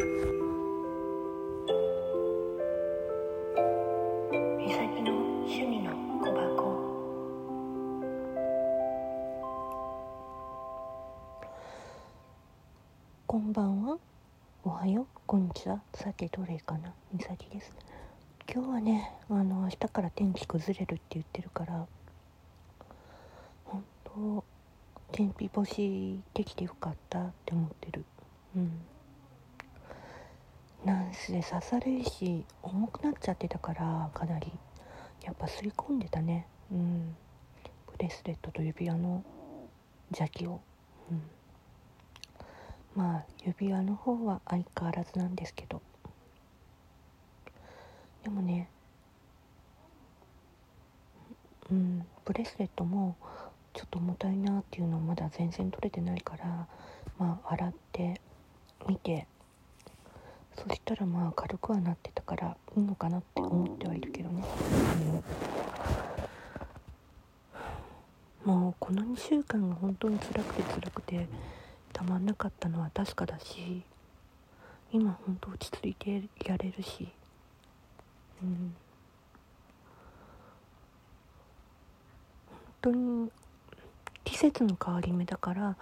みさきの趣味の小箱。こんばんは。おはよう。こんにちは。さてどれかな。みさきです。今日はねあの明日から天気崩れるって言ってるから本当天日干しできてよかったって思ってる。うん。なんせ刺されるし重くなっちゃってたからかなり。やっぱ吸い込んでたね。うん。ブレスレットと指輪の邪気を。うん。まあ指輪の方は相変わらずなんですけど。でもねうん。ブレスレットもちょっと重たいなっていうのはまだ全然取れてないからまあ洗ってみてそしたらまあ軽くはなってたからいいのかなって思ってはいるけどね、うん、もうこの2週間が本当に辛くて辛くてたまんなかったのは確かだし今本当落ち着いてやれるし。うん。本当に季節の変わり目だから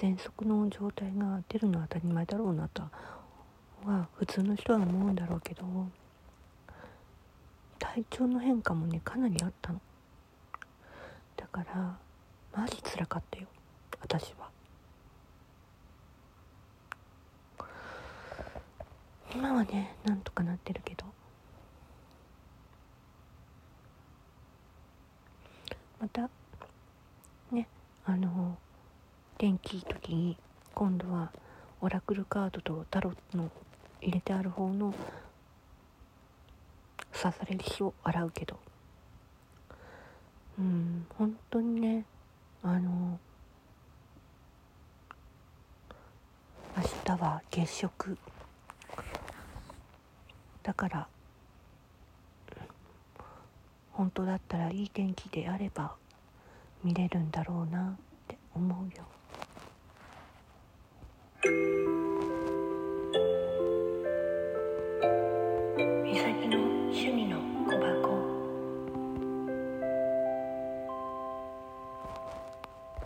喘息の状態が出るのは当たり前だろうなとは普通の人は思うんだろうけど体調の変化もねかなりあったの。だからマジ辛かったよ私は。今はねなんとかなってるけど。またねあの天気いい時に今度はオラクルカードとタロットの入れてある方の刺され石を洗うけど。うん本当にねあの明日は月食。だから本当だったらいい天気であれば見れるんだろうな。